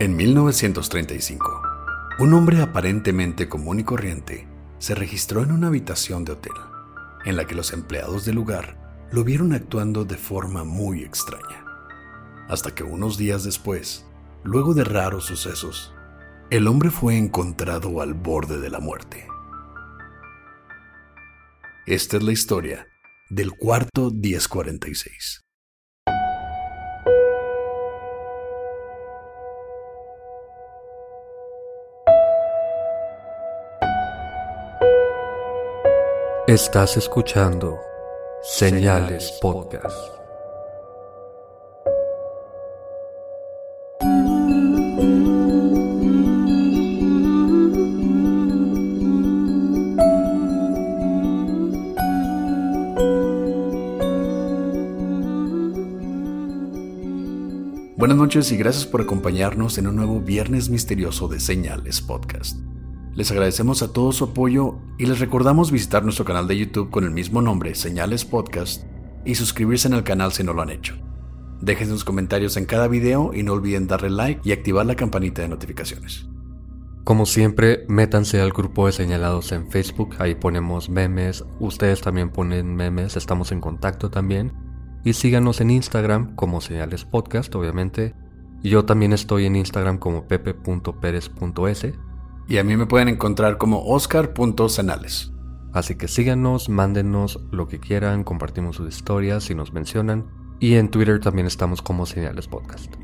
En 1935, un hombre aparentemente común y corriente se registró en una habitación de hotel, en la que los empleados del lugar lo vieron actuando de forma muy extraña. Hasta que unos días después, luego de raros sucesos, el hombre fue encontrado al borde de la muerte. Esta es la historia del cuarto 1046. Estás escuchando Señales Podcast. Buenas noches y gracias por acompañarnos en un nuevo Viernes Misterioso de Señales Podcast. Les agradecemos a todos su apoyo y les recordamos visitar nuestro canal de YouTube con el mismo nombre, Señales Podcast, y suscribirse en el canal si no lo han hecho. Dejen sus comentarios en cada video y no olviden darle like y activar la campanita de notificaciones. Como siempre, métanse al grupo de señalados en Facebook, ahí ponemos memes, ustedes también ponen memes, estamos en contacto también. Y síganos en Instagram como Señales Podcast, obviamente. Yo también estoy en Instagram como pepe.perez.s y a mí me pueden encontrar como oscar.cenales. Así que síganos, mándenos lo que quieran, compartimos sus historias si nos mencionan. Y en Twitter también estamos como Señales Podcast.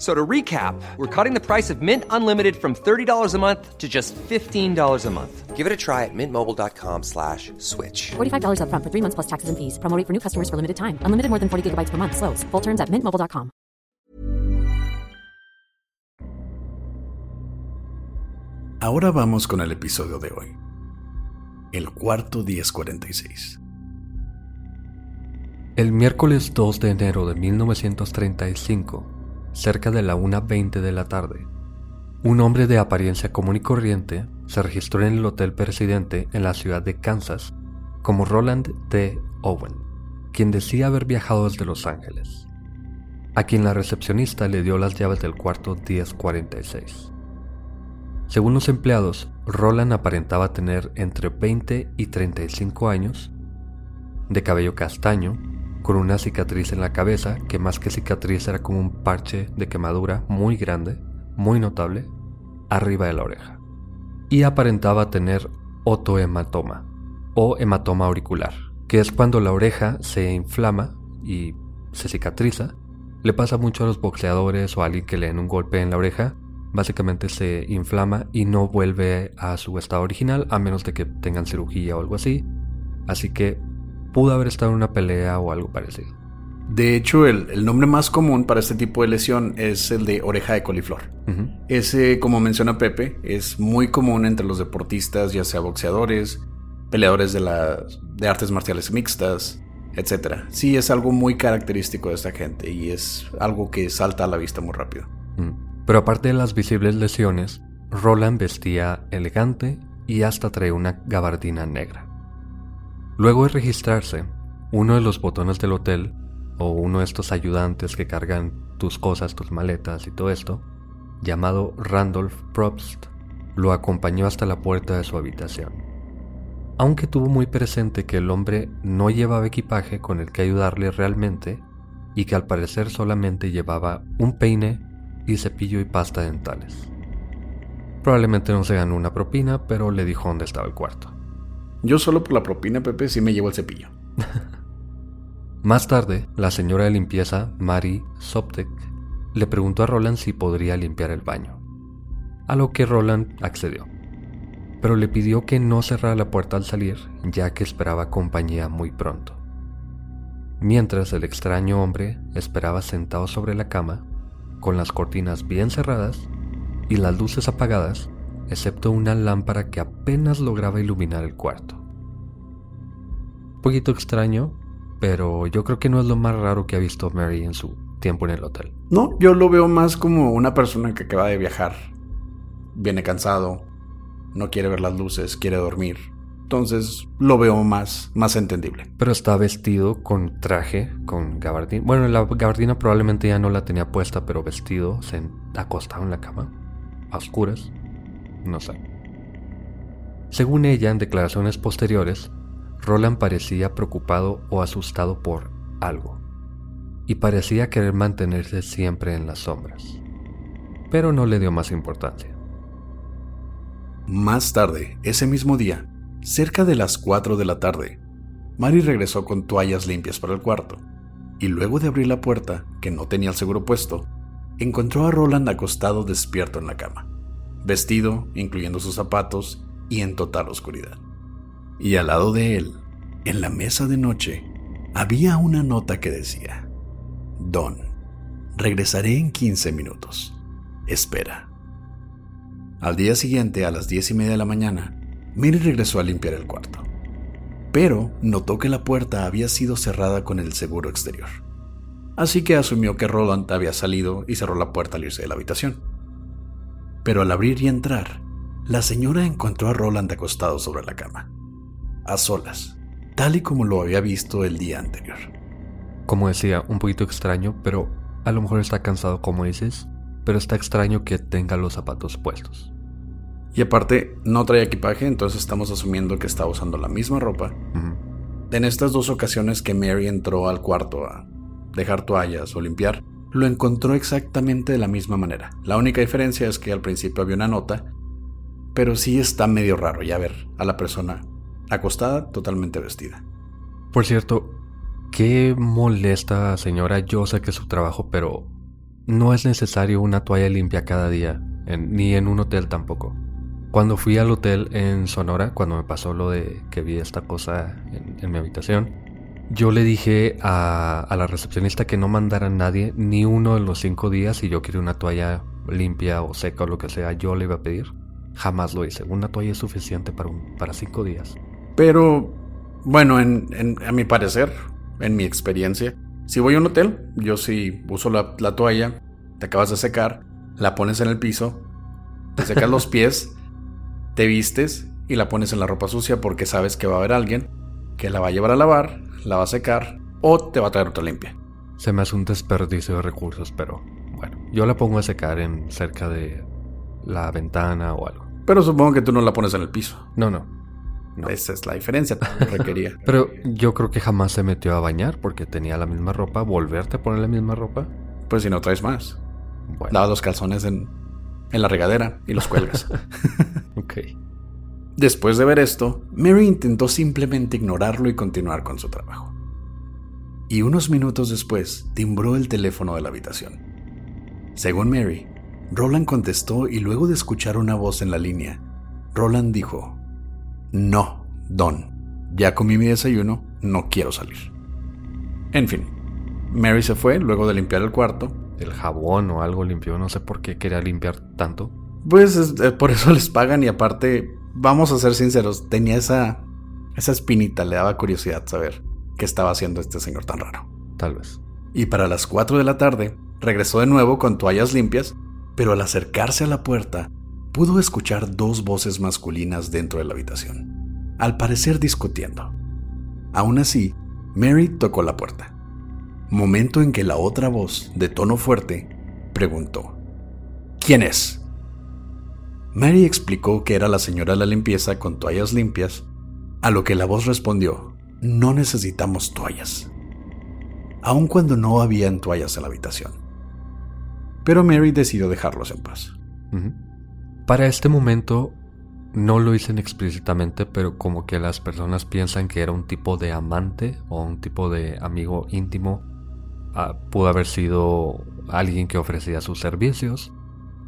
So to recap, we're cutting the price of Mint Unlimited from $30 a month to just $15 a month. Give it a try at mintmobile.com slash switch. $45 upfront for three months plus taxes and fees. Promoting for new customers for limited time. Unlimited more than 40 gigabytes per month. Slows. Full terms at mintmobile.com. Ahora vamos con el episodio de hoy. El cuarto 1046. El miércoles 2 de enero de 1935, cerca de la 1.20 de la tarde, un hombre de apariencia común y corriente se registró en el Hotel Presidente en la ciudad de Kansas como Roland T. Owen, quien decía haber viajado desde Los Ángeles, a quien la recepcionista le dio las llaves del cuarto 1046. Según los empleados, Roland aparentaba tener entre 20 y 35 años, de cabello castaño, con una cicatriz en la cabeza que más que cicatriz era como un parche de quemadura muy grande, muy notable, arriba de la oreja. Y aparentaba tener otohematoma o hematoma auricular, que es cuando la oreja se inflama y se cicatriza. Le pasa mucho a los boxeadores o a alguien que le den un golpe en la oreja. Básicamente se inflama y no vuelve a su estado original a menos de que tengan cirugía o algo así. Así que pudo haber estado en una pelea o algo parecido. De hecho, el, nombre más común para este tipo de lesión es el de oreja de coliflor. Ese, como menciona Pepe, es muy común entre los deportistas, ya sea boxeadores, peleadores de, de artes marciales mixtas, etc. Sí, es algo muy característico de esta gente y es algo que salta a la vista muy rápido. Pero aparte de las visibles lesiones, Roland vestía elegante y hasta traía una gabardina negra. Luego de registrarse, uno de los botones del hotel, o uno de estos ayudantes que cargan tus cosas, tus maletas y todo esto, llamado Randolph Probst, lo acompañó hasta la puerta de su habitación. Aunque tuvo muy presente que el hombre no llevaba equipaje con el que ayudarle realmente y que al parecer solamente llevaba un peine y cepillo y pasta dentales. Probablemente no se ganó una propina, pero le dijo dónde estaba el cuarto. Yo solo por la propina, Pepe, sí me llevo el cepillo. Más tarde, la señora de limpieza, Mary Soptek, le preguntó a Roland si podría limpiar el baño, a lo que Roland accedió, pero le pidió que no cerrara la puerta al salir, ya que esperaba compañía muy pronto. Mientras el extraño hombre esperaba sentado sobre la cama, con las cortinas bien cerradas y las luces apagadas, excepto una lámpara que apenas lograba iluminar el cuarto. Un poquito extraño, pero yo creo que no es lo más raro que ha visto Mary en su tiempo en el hotel. No, yo lo veo más como una persona que acaba de viajar. Viene cansado, no quiere ver las luces, quiere dormir. Entonces lo veo más, más entendible. Pero está vestido con traje, con gabardina. Bueno, la gabardina probablemente ya no la tenía puesta, pero vestido, acostado en la cama, a oscuras. No sé. Según ella, en declaraciones posteriores, Roland parecía preocupado o asustado por algo, y parecía querer mantenerse siempre en las sombras, pero no le dio más importancia. Más tarde, ese mismo día, cerca de las 4 de la tarde, Mary regresó con toallas limpias para el cuarto, y luego de abrir la puerta, que no tenía el seguro puesto, encontró a Roland acostado despierto en la cama, vestido, incluyendo sus zapatos, y en total oscuridad y al lado de él, en la mesa de noche, había una nota que decía, Don, regresaré en 15 minutos. Espera. Al día siguiente, a las diez y media de la mañana, Mary regresó a limpiar el cuarto, pero notó que la puerta había sido cerrada con el seguro exterior. Así que asumió que Roland había salido y cerró la puerta al irse de la habitación. Pero al abrir y entrar, la señora encontró a Roland acostado sobre la cama a solas, tal y como lo había visto el día anterior. Como decía, un poquito extraño, pero a lo mejor está cansado como dices, pero está extraño que tenga los zapatos puestos. Y aparte, no trae equipaje, entonces estamos asumiendo que está usando la misma ropa. En estas dos ocasiones que Mary entró al cuarto a dejar toallas o limpiar, lo encontró exactamente de la misma manera. La única diferencia es que al principio había una nota, pero sí está medio raro ya ver a la persona acostada, totalmente vestida. Por cierto, qué molesta, señora. Yo sé que es su trabajo, pero no es necesario una toalla limpia cada día, ni en un hotel tampoco. Cuando fui al hotel en Sonora, cuando me pasó lo de que vi esta cosa en, mi habitación, yo le dije a, a, la recepcionista que no mandara a nadie ni uno de los cinco días si yo quería una toalla limpia o seca o lo que sea, yo le iba a pedir. Jamás lo hice. Una toalla es suficiente para, un, para cinco días. Pero, bueno, en, a mi parecer, en mi experiencia, si voy a un hotel, yo sí uso la, la toalla, te acabas de secar, la pones en el piso, te secas los pies, te vistes y la pones en la ropa sucia porque sabes que va a haber alguien que la va a llevar a lavar, la va a secar o te va a traer otra limpia. Se me hace un desperdicio de recursos, pero bueno, yo la pongo a secar en cerca de la ventana o algo. Pero supongo que tú no la pones en el piso. No, no. Esa es la diferencia, requería. Pero yo creo que jamás se metió a bañar porque tenía la misma ropa. ¿Volverte a poner la misma ropa? Pues si no traes más. Bueno. los calzones en, en la regadera y los cuelgas. ok. Después de ver esto, Mary intentó simplemente ignorarlo y continuar con su trabajo. Y unos minutos después timbró el teléfono de la habitación. Según Mary, Roland contestó y luego de escuchar una voz en la línea, Roland dijo, no, Don. Ya comí mi desayuno, no quiero salir. En fin, Mary se fue luego de limpiar el cuarto. El jabón o algo limpió, no sé por qué quería limpiar tanto. Pues por eso les pagan y aparte, vamos a ser sinceros, tenía esa, esa espinita, le daba curiosidad saber qué estaba haciendo este señor tan raro. Tal vez. Y para las 4 de la tarde, regresó de nuevo con toallas limpias, pero al acercarse a la puerta, pudo escuchar dos voces masculinas dentro de la habitación, al parecer discutiendo. Aún así, Mary tocó la puerta, momento en que la otra voz, de tono fuerte, preguntó, ¿Quién es? Mary explicó que era la señora de la limpieza con toallas limpias, a lo que la voz respondió, no necesitamos toallas, aun cuando no habían toallas en la habitación. Pero Mary decidió dejarlos en paz. Para este momento no lo dicen explícitamente, pero como que las personas piensan que era un tipo de amante o un tipo de amigo íntimo. Ah, pudo haber sido alguien que ofrecía sus servicios,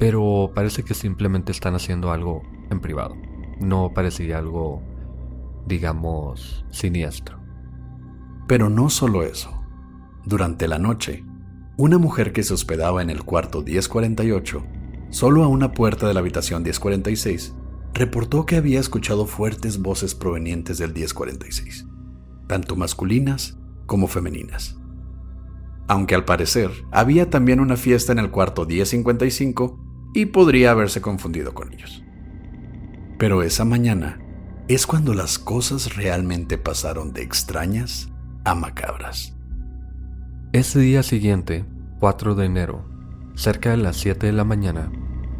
pero parece que simplemente están haciendo algo en privado. No parecía algo, digamos, siniestro. Pero no solo eso. Durante la noche, una mujer que se hospedaba en el cuarto 1048, solo a una puerta de la habitación 1046, reportó que había escuchado fuertes voces provenientes del 1046, tanto masculinas como femeninas. Aunque al parecer había también una fiesta en el cuarto 1055 y podría haberse confundido con ellos. Pero esa mañana es cuando las cosas realmente pasaron de extrañas a macabras. Ese día siguiente, 4 de enero, cerca de las 7 de la mañana,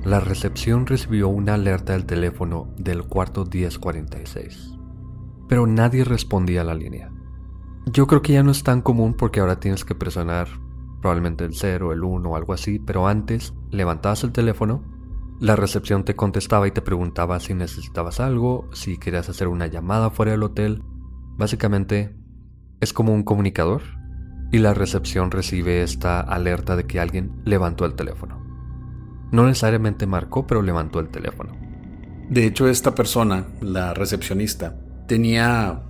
la recepción recibió una alerta del teléfono del cuarto 1046. Pero nadie respondía a la línea. Yo creo que ya no es tan común porque ahora tienes que presionar probablemente el 0, el 1 o algo así, pero antes levantabas el teléfono, la recepción te contestaba y te preguntaba si necesitabas algo, si querías hacer una llamada fuera del hotel. Básicamente es como un comunicador y la recepción recibe esta alerta de que alguien levantó el teléfono. No necesariamente marcó, pero levantó el teléfono. De hecho, esta persona, la recepcionista, tenía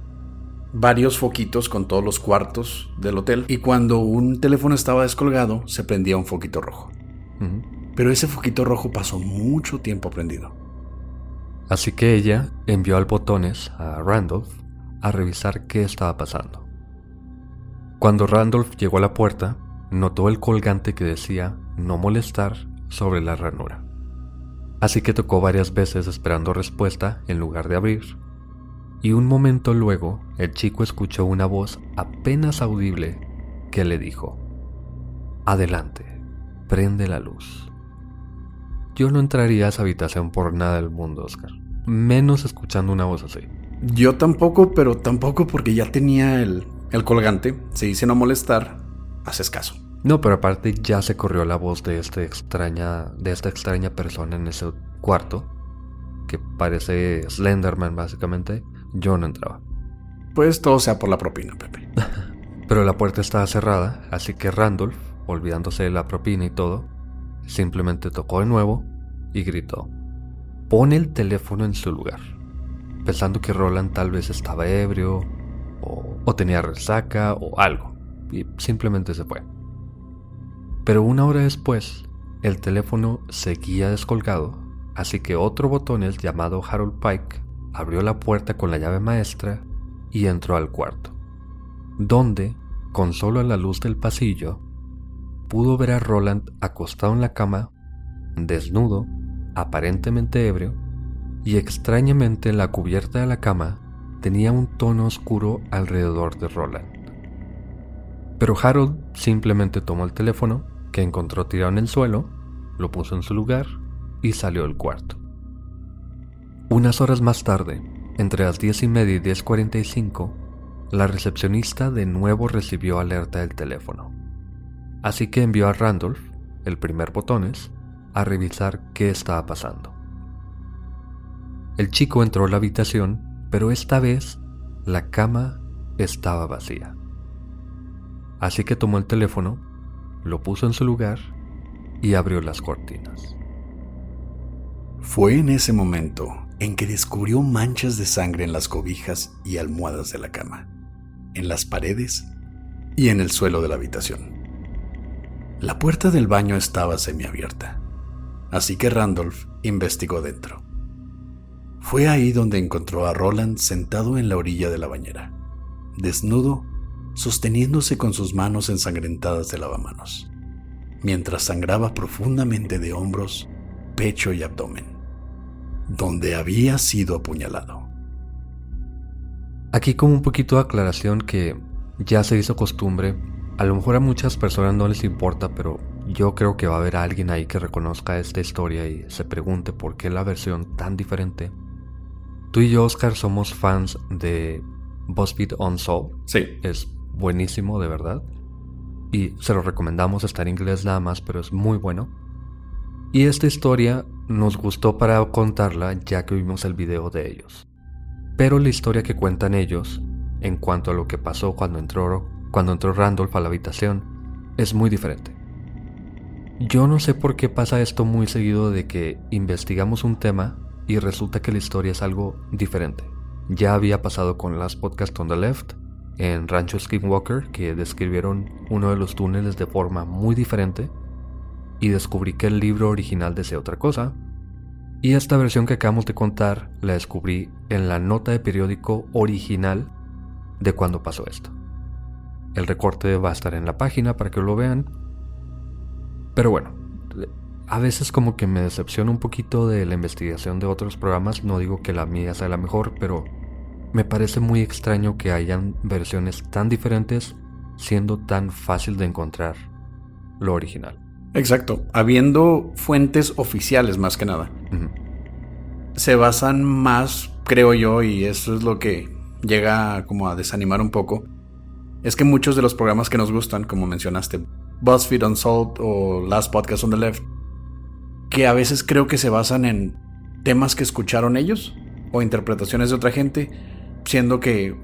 varios foquitos con todos los cuartos del hotel y cuando un teléfono estaba descolgado se prendía un foquito rojo. Pero ese foquito rojo pasó mucho tiempo prendido. Así que ella envió al botones a Randolph a revisar qué estaba pasando. Cuando Randolph llegó a la puerta, notó el colgante que decía no molestar sobre la ranura. Así que tocó varias veces esperando respuesta en lugar de abrir. Y un momento luego, el chico escuchó una voz apenas audible que le dijo, Adelante, prende la luz. Yo no entraría a esa habitación por nada del mundo, Oscar. Menos escuchando una voz así. Yo tampoco, pero tampoco porque ya tenía el, el colgante, se dice no molestar, haces caso. No, pero aparte ya se corrió la voz de, este extraña, de esta extraña persona en ese cuarto, que parece Slenderman básicamente. Yo no entraba. Pues todo sea por la propina, Pepe. pero la puerta estaba cerrada, así que Randolph, olvidándose de la propina y todo, simplemente tocó de nuevo y gritó, pone el teléfono en su lugar, pensando que Roland tal vez estaba ebrio o, tenía resaca o algo, y simplemente se fue. Pero una hora después, el teléfono seguía descolgado, así que otro botones llamado Harold Pike abrió la puerta con la llave maestra y entró al cuarto, donde, con solo la luz del pasillo, pudo ver a Roland acostado en la cama, desnudo, aparentemente ebrio, y extrañamente en la cubierta de la cama tenía un tono oscuro alrededor de Roland. Pero Harold simplemente tomó el teléfono, que encontró tirado en el suelo, lo puso en su lugar y salió del cuarto. Unas horas más tarde, entre las 10 y media y 10.45, la recepcionista de nuevo recibió alerta del teléfono. Así que envió a Randolph, el primer botones, a revisar qué estaba pasando. El chico entró a la habitación pero esta vez la cama estaba vacía. Así que tomó el teléfono, lo puso en su lugar y abrió las cortinas. Fue en ese momento en que descubrió manchas de sangre en las cobijas y almohadas de la cama, en las paredes y en el suelo de la habitación. La puerta del baño estaba semiabierta, así que Randolph investigó dentro. Fue ahí donde encontró a Roland sentado en la orilla de la bañera, desnudo, sosteniéndose con sus manos ensangrentadas de lavamanos, mientras sangraba profundamente de hombros, pecho y abdomen, donde había sido apuñalado. Aquí como un poquito de aclaración que ya se hizo costumbre, a lo mejor a muchas personas no les importa, pero yo creo que va a haber alguien ahí que reconozca esta historia y se pregunte por qué la versión tan diferente Tú y yo, Oscar, somos fans de BuzzFeed Unsolved. Sí. Es buenísimo, de verdad. Y se lo recomendamos, está en inglés nada más, pero es muy bueno. Y esta historia nos gustó para contarla ya que vimos el video de ellos. Pero la historia que cuentan ellos, en cuanto a lo que pasó cuando entró, cuando entró Randolph a la habitación, es muy diferente. Yo no sé por qué pasa esto muy seguido de que investigamos un tema y resulta que la historia es algo diferente. Ya había pasado con Last Podcast on the Left, en Rancho Skinwalker, que describieron uno de los túneles de forma muy diferente, y descubrí que el libro original decía otra cosa. Y esta versión que acabamos de contar la descubrí en la nota de periódico original de cuando pasó esto. El recorte va a estar en la página para que lo vean. Pero bueno, a veces como que me decepciona un poquito de la investigación de otros programas, no digo que la mía sea la mejor, pero me parece muy extraño que hayan versiones tan diferentes siendo tan fácil de encontrar lo original. Exacto, habiendo fuentes oficiales más que nada. Se basan más, creo yo, y eso es lo que llega como a desanimar un poco, es que muchos de los programas que nos gustan, como mencionaste, BuzzFeed Unsolved o Last Podcast on the Left, que a veces creo que se basan en temas que escucharon ellos o interpretaciones de otra gente, siendo que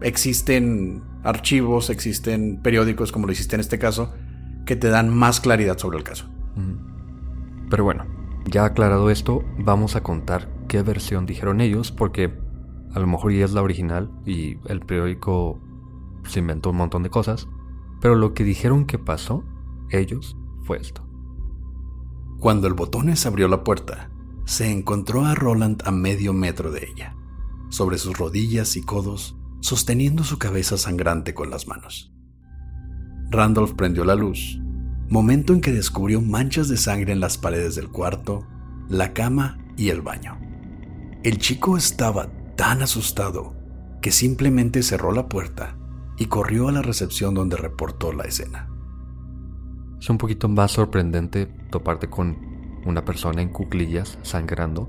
existen archivos, existen periódicos, como lo hiciste en este caso, que te dan más claridad sobre el caso. Pero bueno, ya aclarado esto, vamos a contar qué versión dijeron ellos, porque a lo mejor ya es la original y el periódico se inventó un montón de cosas, pero lo que dijeron que pasó, ellos, fue esto. Cuando el botones abrió la puerta, se encontró a Roland a medio metro de ella sobre sus rodillas y codos, sosteniendo su cabeza sangrante con las manos. Randolph prendió la luz, momento en que descubrió manchas de sangre en las paredes del cuarto, la cama y el baño. El chico estaba tan asustado que simplemente cerró la puerta y corrió a la recepción donde reportó la escena. Es un poquito más sorprendente toparte con una persona en cuclillas sangrando.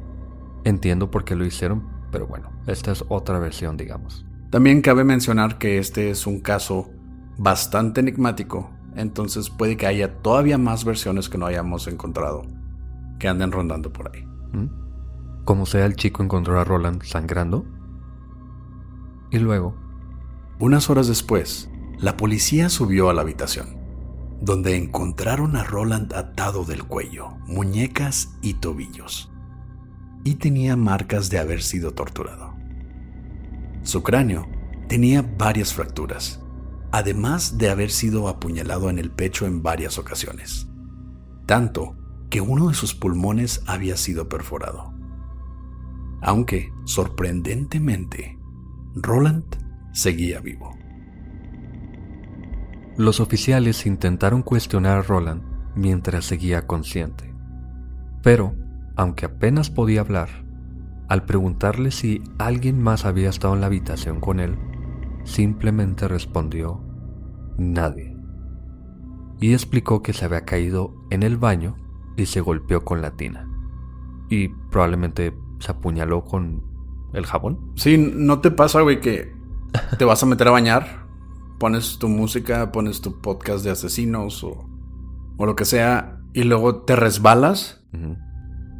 Entiendo por qué lo hicieron, pero bueno, esta es otra versión, digamos. También cabe mencionar que este es un caso bastante enigmático, entonces puede que haya todavía más versiones que no hayamos encontrado que anden rondando por ahí. ¿Mm? Como sea, el chico encontró a Roland sangrando. Y luego... Unas horas después, la policía subió a la habitación, donde encontraron a Roland atado del cuello, muñecas y tobillos y tenía marcas de haber sido torturado. Su cráneo tenía varias fracturas, además de haber sido apuñalado en el pecho en varias ocasiones, tanto que uno de sus pulmones había sido perforado. Aunque, sorprendentemente, Roland seguía vivo. Los oficiales intentaron cuestionar a Roland mientras seguía consciente, pero aunque apenas podía hablar, al preguntarle si alguien más había estado en la habitación con él, simplemente respondió, nadie. Y explicó que se había caído en el baño y se golpeó con la tina. Y probablemente se apuñaló con el jabón. Sí, ¿no te pasa, güey, que te vas a meter a bañar? Pones tu música, pones tu podcast de asesinos o, o lo que sea, y luego te resbalas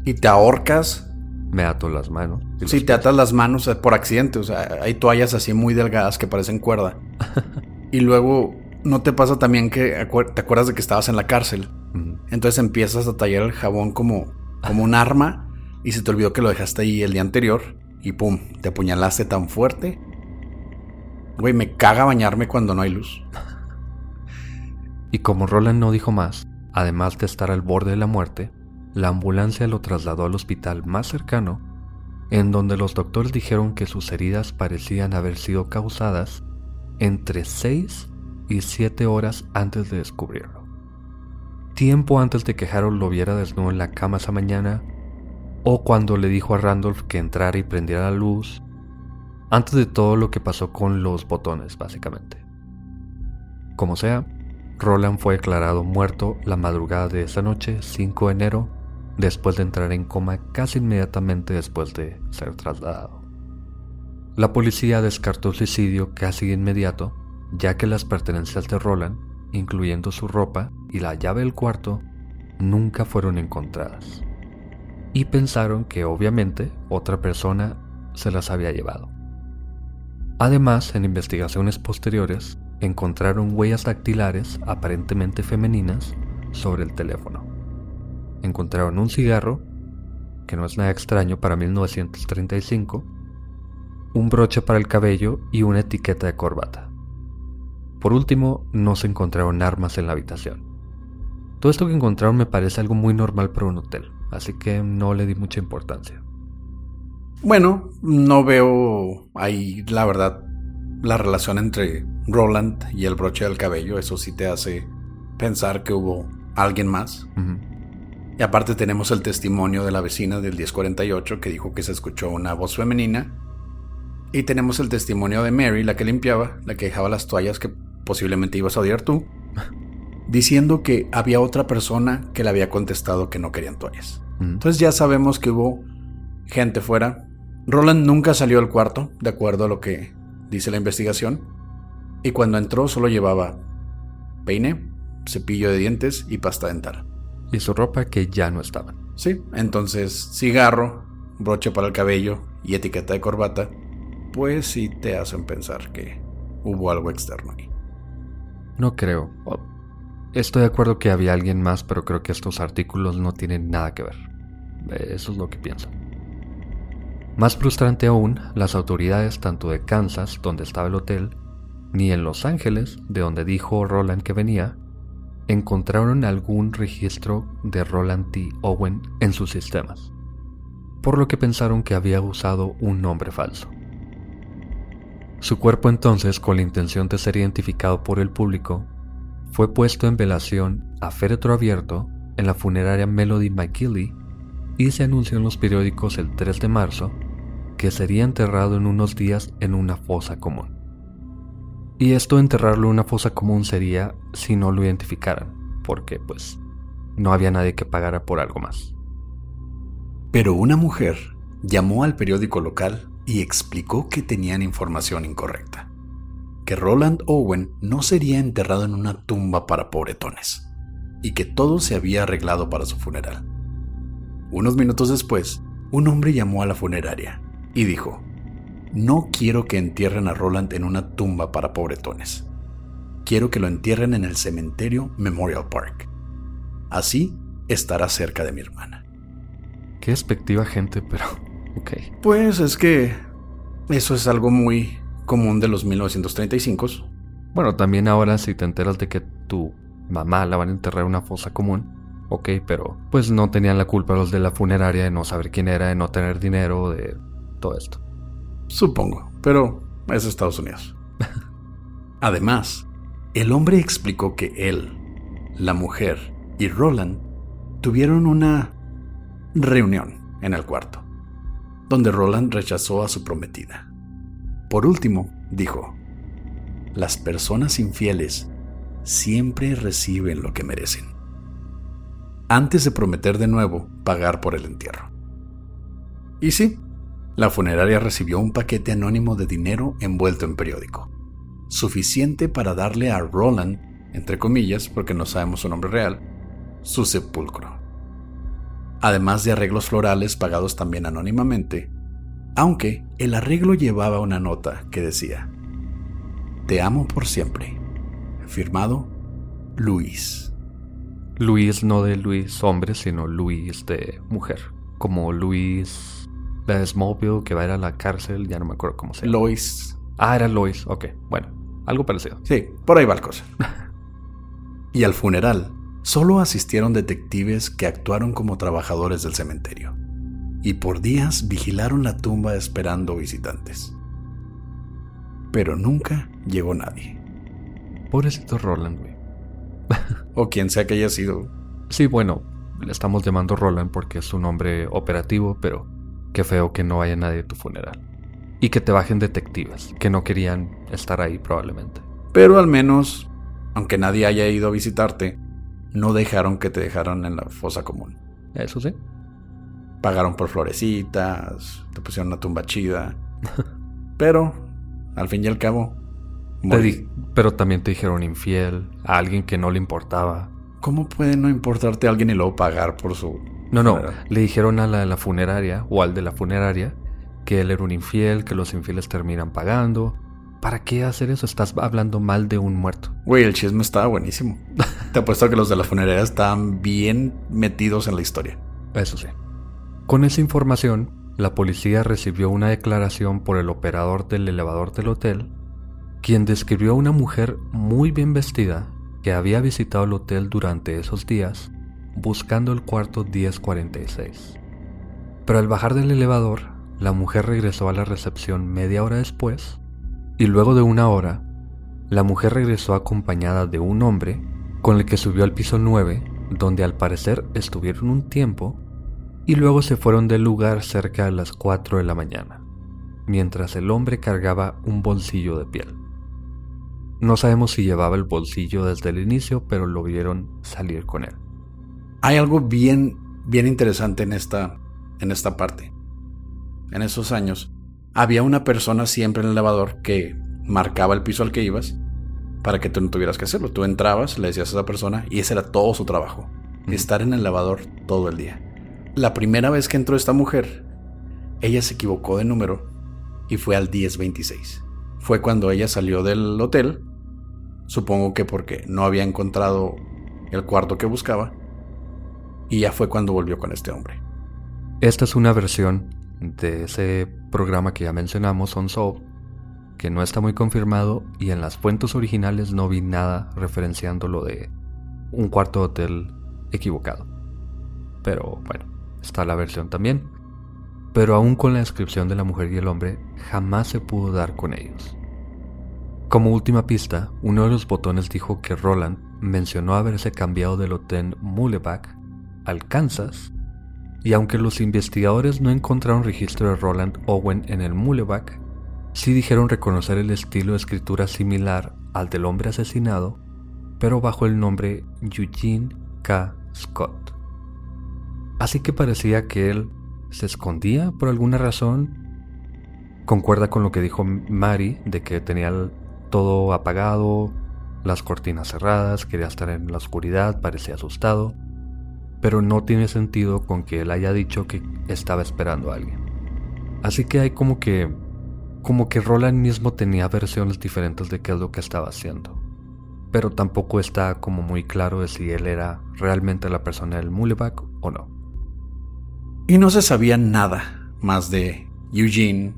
y te ahorcas. Me ato las manos. Sí, te atas las manos por accidente. O sea, hay toallas así muy delgadas que parecen cuerda. y luego, ¿no te pasa también que te acuerdas de que estabas en la cárcel? Entonces empiezas a tallar el jabón como, como un arma y se te olvidó que lo dejaste ahí el día anterior y pum, te apuñalaste tan fuerte. Güey, me caga bañarme cuando no hay luz. y como Roland no dijo más, además de estar al borde de la muerte, la ambulancia lo trasladó al hospital más cercano, en donde los doctores dijeron que sus heridas parecían haber sido causadas entre 6 y 7 horas antes de descubrirlo. Tiempo antes de que Harold lo viera desnudo en la cama esa mañana, o cuando le dijo a Randolph que entrara y prendiera la luz, antes de todo lo que pasó con los botones, básicamente. Como sea, Roland fue declarado muerto la madrugada de esa noche, 5 de enero, después de entrar en coma casi inmediatamente después de ser trasladado. La policía descartó suicidio casi de inmediato, ya que las pertenencias de Roland, incluyendo su ropa y la llave del cuarto, nunca fueron encontradas. y pensaron que obviamente otra persona se las había llevado. Además, en investigaciones posteriores, encontraron huellas dactilares aparentemente femeninas sobre el teléfono. Encontraron un cigarro, que no es nada extraño para 1935, un broche para el cabello y una etiqueta de corbata. Por último, no se encontraron armas en la habitación. Todo esto que encontraron me parece algo muy normal para un hotel, así que no le di mucha importancia. Bueno, no veo ahí, la verdad, la relación entre Roland y el broche del cabello. Eso sí te hace pensar que hubo alguien más. Y aparte tenemos el testimonio de la vecina del 1048 que dijo que se escuchó una voz femenina. Y tenemos el testimonio de Mary, la que limpiaba, la que dejaba las toallas que posiblemente ibas a odiar tú, diciendo que había otra persona que le había contestado que no querían toallas. Entonces ya sabemos que hubo gente fuera. Roland nunca salió del cuarto, de acuerdo a lo que dice la investigación, y cuando entró solo llevaba peine, cepillo de dientes y pasta dental. Y su ropa que ya no estaba. Sí, entonces cigarro, broche para el cabello y etiqueta de corbata, pues sí te hacen pensar que hubo algo externo ahí. No creo. Estoy de acuerdo que había alguien más, pero creo que estos artículos no tienen nada que ver. Eso es lo que pienso. Más frustrante aún, las autoridades tanto de Kansas, donde estaba el hotel, ni en Los Ángeles, de donde dijo Roland que venía, encontraron algún registro de Roland T. Owen en sus sistemas, por lo que pensaron que había usado un nombre falso. Su cuerpo entonces, con la intención de ser identificado por el público, fue puesto en velación a féretro abierto en la funeraria Melody McGilly y se anunció en los periódicos el 3 de marzo que sería enterrado en unos días en una fosa común. Y esto enterrarlo en una fosa común sería si no lo identificaran, porque pues no había nadie que pagara por algo más. Pero una mujer llamó al periódico local y explicó que tenían información incorrecta. Que Roland Owen no sería enterrado en una tumba para pobretones, y que todo se había arreglado para su funeral. Unos minutos después, un hombre llamó a la funeraria y dijo, no quiero que entierren a Roland en una tumba para pobretones. Quiero que lo entierren en el cementerio Memorial Park. Así estará cerca de mi hermana. Qué expectiva gente, pero ok. Pues es que eso es algo muy común de los 1935. Bueno, también ahora si te enteras de que tu mamá la van a enterrar en una fosa común, ok, pero pues no tenían la culpa los de la funeraria de no saber quién era, de no tener dinero, de todo esto. Supongo, pero es Estados Unidos. Además, el hombre explicó que él, la mujer y Roland tuvieron una reunión en el cuarto, donde Roland rechazó a su prometida. Por último, dijo, las personas infieles siempre reciben lo que merecen, antes de prometer de nuevo pagar por el entierro. Y sí, la funeraria recibió un paquete anónimo de dinero envuelto en periódico, suficiente para darle a Roland, entre comillas, porque no sabemos su nombre real, su sepulcro. Además de arreglos florales pagados también anónimamente, aunque el arreglo llevaba una nota que decía, Te amo por siempre, firmado Luis. Luis no de Luis hombre, sino Luis de mujer, como Luis la de Smallville que va a ir a la cárcel, ya no me acuerdo cómo se llama. Lois. Ah, era Lois, ok, bueno, algo parecido. Sí, por ahí va el cosa. y al funeral, solo asistieron detectives que actuaron como trabajadores del cementerio. Y por días vigilaron la tumba esperando visitantes. Pero nunca llegó nadie. Pobrecito Roland, güey. o quien sea que haya sido. Sí, bueno, le estamos llamando Roland porque es un nombre operativo, pero Qué feo que no haya nadie a tu funeral. Y que te bajen detectives, que no querían estar ahí probablemente. Pero al menos, aunque nadie haya ido a visitarte, no dejaron que te dejaran en la fosa común. Eso sí. Pagaron por florecitas, te pusieron una tumba chida. pero, al fin y al cabo... pero también te dijeron infiel, a alguien que no le importaba. ¿Cómo puede no importarte a alguien y luego pagar por su No, no, le dijeron a la de la funeraria o al de la funeraria que él era un infiel, que los infieles terminan pagando. ¿Para qué hacer eso? Estás hablando mal de un muerto. Güey, el chisme estaba buenísimo. Te apuesto que los de la funeraria estaban bien metidos en la historia. Eso sí. Con esa información, la policía recibió una declaración por el operador del elevador del hotel, quien describió a una mujer muy bien vestida que había visitado el hotel durante esos días buscando el cuarto 1046. Pero al bajar del elevador, la mujer regresó a la recepción media hora después y luego de una hora, la mujer regresó acompañada de un hombre con el que subió al piso 9, donde al parecer estuvieron un tiempo y luego se fueron del lugar cerca de las 4 de la mañana, mientras el hombre cargaba un bolsillo de piel. No sabemos si llevaba el bolsillo desde el inicio, pero lo vieron salir con él. Hay algo bien, bien interesante en esta, en esta parte. En esos años, había una persona siempre en el elevador que marcaba el piso al que ibas para que tú no tuvieras que hacerlo. Tú entrabas, le decías a esa persona y ese era todo su trabajo. Estar en el elevador todo el día. La primera vez que entró esta mujer, ella se equivocó de número y fue al 1026. Fue cuando ella salió del hotel, supongo que porque no había encontrado el cuarto que buscaba, y ya fue cuando volvió con este hombre. Esta es una versión de ese programa que ya mencionamos, Unsolved, que no está muy confirmado y en las fuentes originales no vi nada referenciando lo de un cuarto de hotel equivocado. Pero bueno, está la versión también. Pero aún con la descripción de la mujer y el hombre, jamás se pudo dar con ellos. Como última pista, uno de los botones dijo que Roland mencionó haberse cambiado del hotel Muleback Kansas, y aunque los investigadores no encontraron registro de Roland Owen en el Muleback, sí dijeron reconocer el estilo de escritura similar al del hombre asesinado, pero bajo el nombre Eugene K. Scott. Así que parecía que él se escondía por alguna razón. Concuerda con lo que dijo Mary de que tenía todo apagado, las cortinas cerradas, quería estar en la oscuridad, parecía asustado pero no tiene sentido con que él haya dicho que estaba esperando a alguien. Así que hay como que como que Roland mismo tenía versiones diferentes de qué es lo que estaba haciendo. Pero tampoco está como muy claro de si él era realmente la persona del Muleback o no. Y no se sabía nada más de Eugene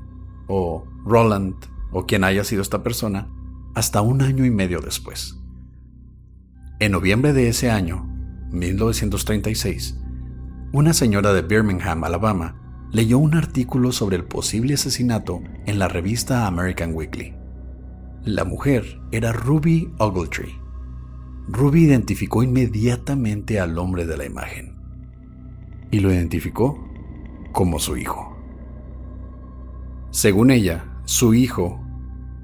o Roland o quien haya sido esta persona hasta un año y medio después. En noviembre de ese año, 1936, una señora de Birmingham, Alabama, leyó un artículo sobre el posible asesinato en la revista American Weekly. La mujer era Ruby Ogletree. Ruby identificó inmediatamente al hombre de la imagen y lo identificó como su hijo. Según ella, su hijo,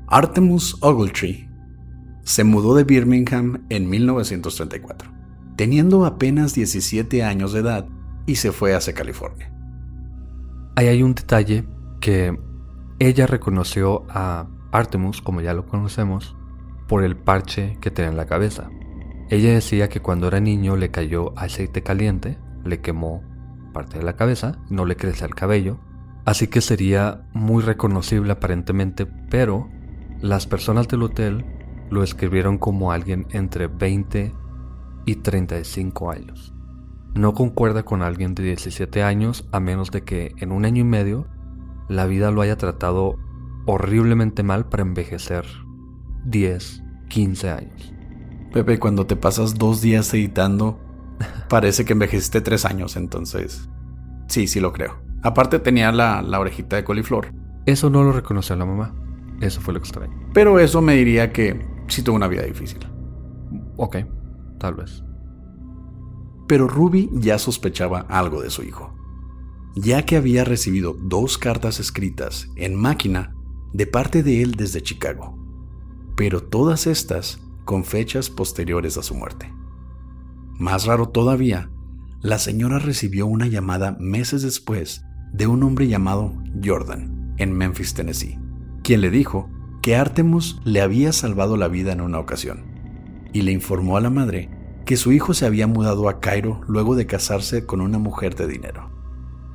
Artemus Ogletree, se mudó de Birmingham en 1934 teniendo apenas 17 años de edad, y se fue hacia California. Ahí hay un detalle que ella reconoció a Artemus, como ya lo conocemos, por el parche que tenía en la cabeza. Ella decía que cuando era niño le cayó aceite caliente, le quemó parte de la cabeza, no le crece el cabello, así que sería muy reconocible aparentemente, pero las personas del hotel lo escribieron como alguien entre 20 y 35 años. No concuerda con alguien de 17 años a menos de que en un año y medio la vida lo haya tratado horriblemente mal para envejecer 10, 15 años. Pepe, cuando te pasas dos días editando, parece que envejeciste tres años, entonces... Sí, sí lo creo. Aparte tenía la, la orejita de coliflor. Eso no lo reconoció la mamá. Eso fue lo extraño. Pero eso me diría que sí tuvo una vida difícil. Ok, tal vez. Pero Ruby ya sospechaba algo de su hijo, ya que había recibido dos cartas escritas en máquina de parte de él desde Chicago, pero todas estas con fechas posteriores a su muerte. Más raro todavía, la señora recibió una llamada meses después de un hombre llamado Jordan en Memphis, Tennessee, quien le dijo que Artemus le había salvado la vida en una ocasión y le informó a la madre que su hijo se había mudado a Cairo luego de casarse con una mujer de dinero,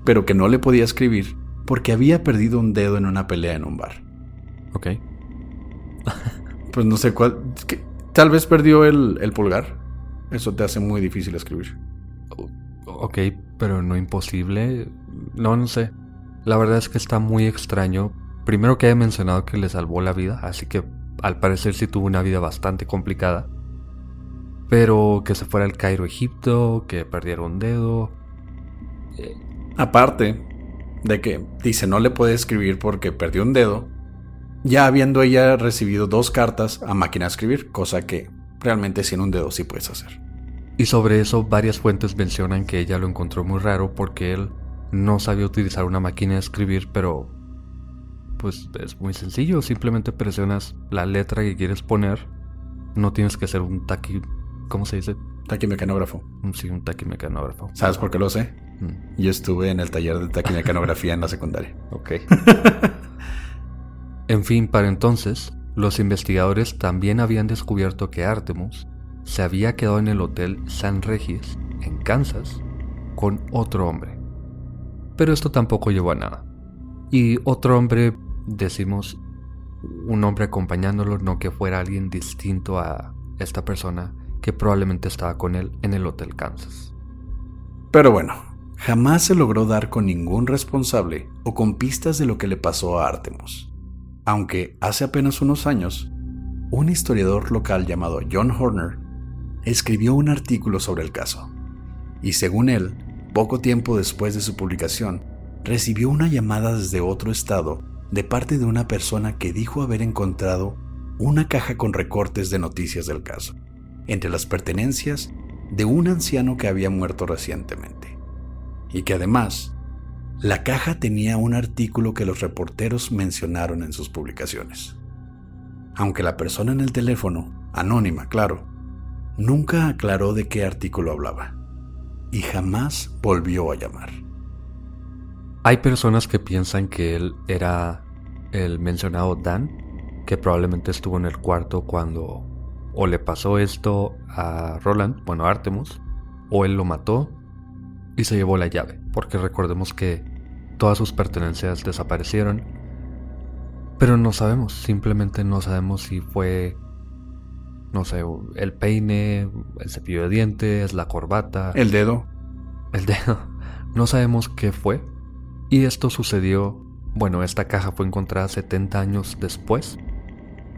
pero que no le podía escribir porque había perdido un dedo en una pelea en un bar. Ok. Pues no sé cuál. Tal vez perdió el, el pulgar. Eso te hace muy difícil escribir. Ok, pero no imposible. No, no sé. La verdad es que está muy extraño. Primero que haya mencionado que le salvó la vida, así que al parecer sí tuvo una vida bastante complicada. Pero que se fuera al Cairo, Egipto, que perdiera un dedo. Eh, Aparte de que dice no le puede escribir porque perdió un dedo, ya habiendo ella recibido dos cartas a máquina de escribir, cosa que realmente sin un dedo sí puedes hacer. Y sobre eso varias fuentes mencionan que ella lo encontró muy raro porque él no sabía utilizar una máquina de escribir, pero pues es muy sencillo, simplemente presionas la letra que quieres poner, no tienes que hacer un taqui... ¿Cómo se dice? Taquimecanógrafo. Sí, un taquimecanógrafo. ¿Sabes por qué lo sé? Mm. Yo estuve en el taller de taquimecanografía en la secundaria. Ok. en fin, para entonces, los investigadores también habían descubierto que Artemus se había quedado en el Hotel San Regis, en Kansas, con otro hombre. Pero esto tampoco llevó a nada. Y otro hombre, decimos, un hombre acompañándolo, no que fuera alguien distinto a esta persona que probablemente estaba con él en el Hotel Kansas. Pero bueno, jamás se logró dar con ningún responsable o con pistas de lo que le pasó a Artemus. Aunque hace apenas unos años, un historiador local llamado John Horner escribió un artículo sobre el caso. Y según él, poco tiempo después de su publicación, recibió una llamada desde otro estado de parte de una persona que dijo haber encontrado una caja con recortes de noticias del caso entre las pertenencias de un anciano que había muerto recientemente. Y que además, la caja tenía un artículo que los reporteros mencionaron en sus publicaciones. Aunque la persona en el teléfono, anónima, claro, nunca aclaró de qué artículo hablaba y jamás volvió a llamar. Hay personas que piensan que él era el mencionado Dan, que probablemente estuvo en el cuarto cuando o le pasó esto a Roland, bueno, a Artemus, o él lo mató y se llevó la llave, porque recordemos que todas sus pertenencias desaparecieron. Pero no sabemos, simplemente no sabemos si fue, no sé, el peine, el cepillo de dientes, la corbata. El dedo. El dedo. No sabemos qué fue. Y esto sucedió, bueno, esta caja fue encontrada 70 años después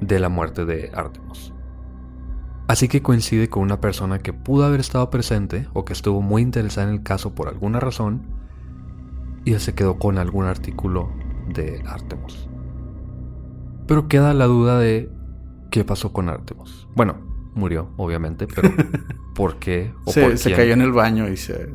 de la muerte de Artemus. Así que coincide con una persona que pudo haber estado presente o que estuvo muy interesada en el caso por alguna razón y se quedó con algún artículo de Artemus. Pero queda la duda de qué pasó con Artemus. Bueno, murió, obviamente, pero ¿por qué? O se, se cayó en el baño y se,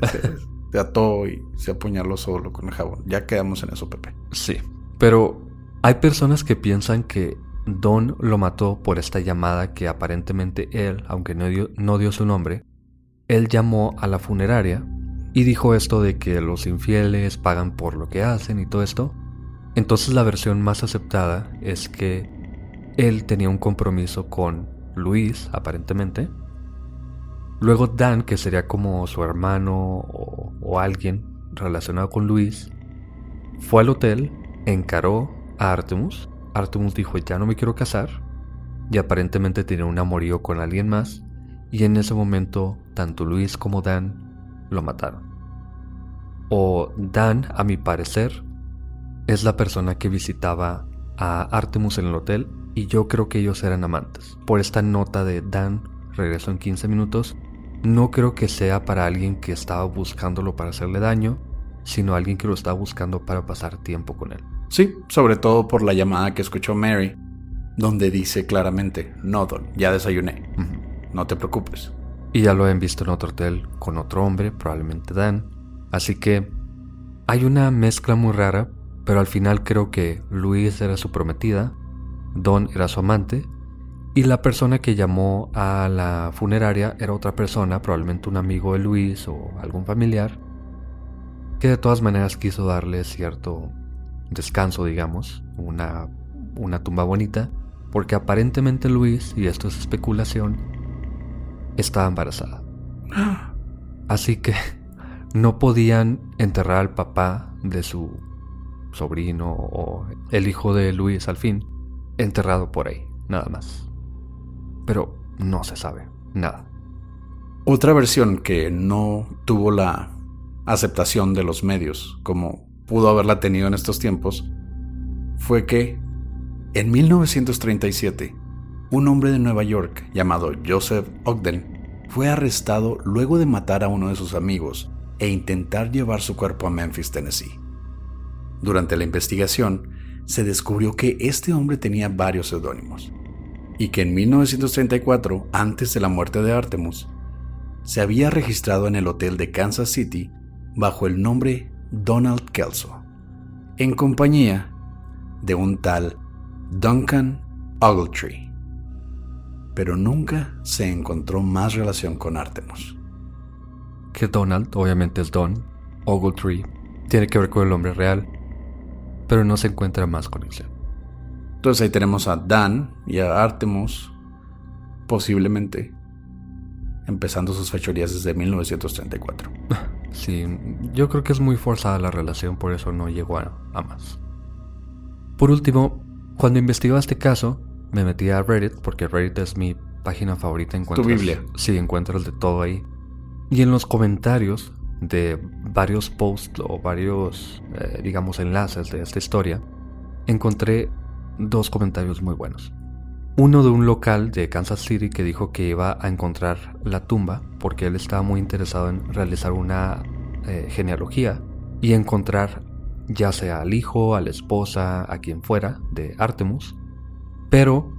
se, ató y se apuñaló solo con el jabón. Ya quedamos en eso, Pepe. Sí, pero hay personas que piensan que Don lo mató por esta llamada que aparentemente él, aunque no dio, no dio su nombre, él llamó a la funeraria y dijo esto de que los infieles pagan por lo que hacen y todo esto. Entonces la versión más aceptada es que él tenía un compromiso con Luis, aparentemente. Luego Dan, que sería como su hermano o, alguien relacionado con Luis, fue al hotel, encaró a Artemus Artemus dijo ya no me quiero casar y aparentemente tenía un amorío con alguien más y en ese momento tanto Luis como Dan lo mataron. O Dan, a mi parecer, es la persona que visitaba a Artemus en el hotel y yo creo que ellos eran amantes. Por esta nota de Dan, regreso en 15 minutos, no creo que sea para alguien que estaba buscándolo para hacerle daño, sino alguien que lo estaba buscando para pasar tiempo con él. Sí, sobre todo por la llamada que escuchó Mary, donde dice claramente, no, Don, ya desayuné, no te preocupes. Y ya lo han visto en otro hotel con otro hombre, probablemente Dan. Así que hay una mezcla muy rara, pero al final creo que Luis era su prometida, Don era su amante, y la persona que llamó a la funeraria era otra persona, probablemente un amigo de Luis o algún familiar, que de todas maneras quiso darle cierto descanso, digamos, una, una tumba bonita, porque aparentemente Luis, y esto es especulación, estaba embarazada. Así que no podían enterrar al papá de su sobrino o el hijo de Luis al fin enterrado por ahí, nada más. Pero no se sabe, nada. Otra versión que no tuvo la aceptación de los medios, como pudo haberla tenido en estos tiempos, fue que en 1937 un hombre de Nueva York llamado Joseph Ogden fue arrestado luego de matar a uno de sus amigos e intentar llevar su cuerpo a Memphis, Tennessee. Durante la investigación, se descubrió que este hombre tenía varios seudónimos y que en 1934, antes de la muerte de Artemus, se había registrado en el hotel de Kansas City bajo el nombre Donald Kelso, en compañía de un tal Duncan Ogletree pero nunca se encontró más relación con Artemus. Que Donald obviamente es Don, Ogletree, tiene que ver con el hombre real, pero no se encuentra más conexión. Entonces ahí tenemos a Dan y a Artemus, posiblemente empezando sus fechorías desde 1934. Sí, yo creo que es muy forzada la relación, por eso no llegó a, a más. Por último, cuando investigó este caso, me metí a Reddit porque Reddit es mi página favorita. Encuentras, tu Biblia. Sí, encuentras de todo ahí. Y en los comentarios de varios posts o varios, eh, digamos, enlaces de esta historia, encontré dos comentarios muy buenos. Uno de un local de Kansas City que dijo que iba a encontrar la tumba porque él estaba muy interesado en realizar una eh, genealogía y encontrar ya sea al hijo, a la esposa, a quien fuera de Artemus pero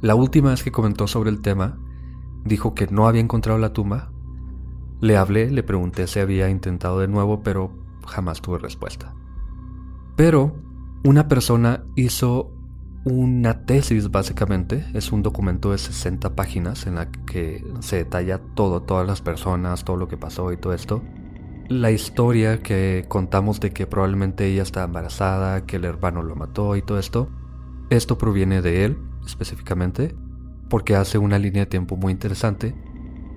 la última vez que comentó sobre el tema, dijo que no había encontrado la tumba. Le hablé, le pregunté si había intentado de nuevo, pero jamás tuve respuesta. Pero una persona hizo una tesis básicamente, es un documento de 60 páginas en la que se detalla todo, todas las personas, todo lo que pasó y todo esto. La historia que contamos de que probablemente ella estaba embarazada, que el hermano lo mató y todo esto. Esto proviene de él, específicamente, porque hace una línea de tiempo muy interesante,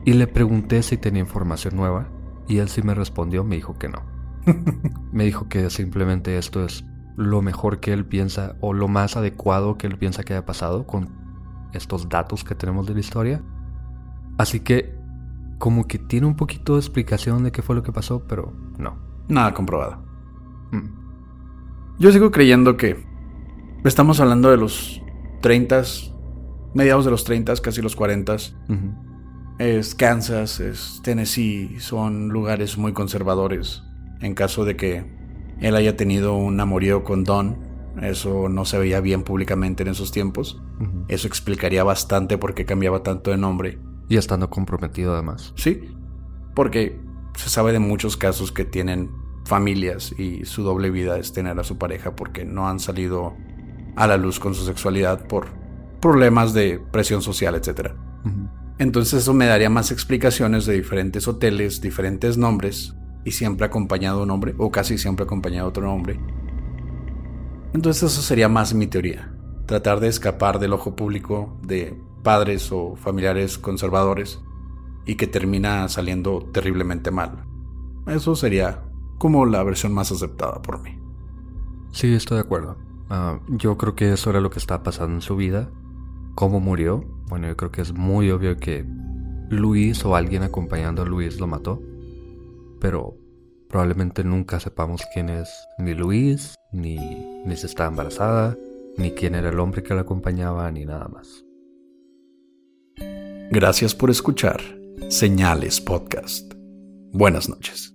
y le pregunté si tenía información nueva, y él sí me respondió, me dijo que no. me dijo que simplemente esto es lo mejor que él piensa, o lo más adecuado que él piensa que haya pasado con estos datos que tenemos de la historia. Así que, como que tiene un poquito de explicación de qué fue lo que pasó, pero no. Nada comprobado. Mm. Yo sigo creyendo que Estamos hablando de los 30, mediados de los 30, casi los 40. Es Kansas, es Tennessee, son lugares muy conservadores. En caso de que él haya tenido un amorío con Don, eso no se veía bien públicamente en esos tiempos. Eso explicaría bastante por qué cambiaba tanto de nombre. Y estando comprometido además. Sí, porque se sabe de muchos casos que tienen familias y su doble vida es tener a su pareja porque no han salido a la luz con su sexualidad por problemas de presión social, etc. Entonces eso me daría más explicaciones de diferentes hoteles, diferentes nombres, y siempre acompañado un hombre, o casi siempre acompañado otro hombre. Entonces eso sería más mi teoría. Tratar de escapar del ojo público de padres o familiares conservadores y que termina saliendo terriblemente mal. Eso sería como la versión más aceptada por mí. Sí, estoy de acuerdo. Ah, yo creo que eso era lo que estaba pasando en su vida. ¿Cómo murió? Bueno, yo creo que es muy obvio que Luis o alguien acompañando a Luis lo mató. Pero probablemente nunca sepamos quién es ni Luis, ni, ni si está embarazada, ni quién era el hombre que la acompañaba, ni nada más. Gracias por escuchar Señales Podcast. Buenas noches.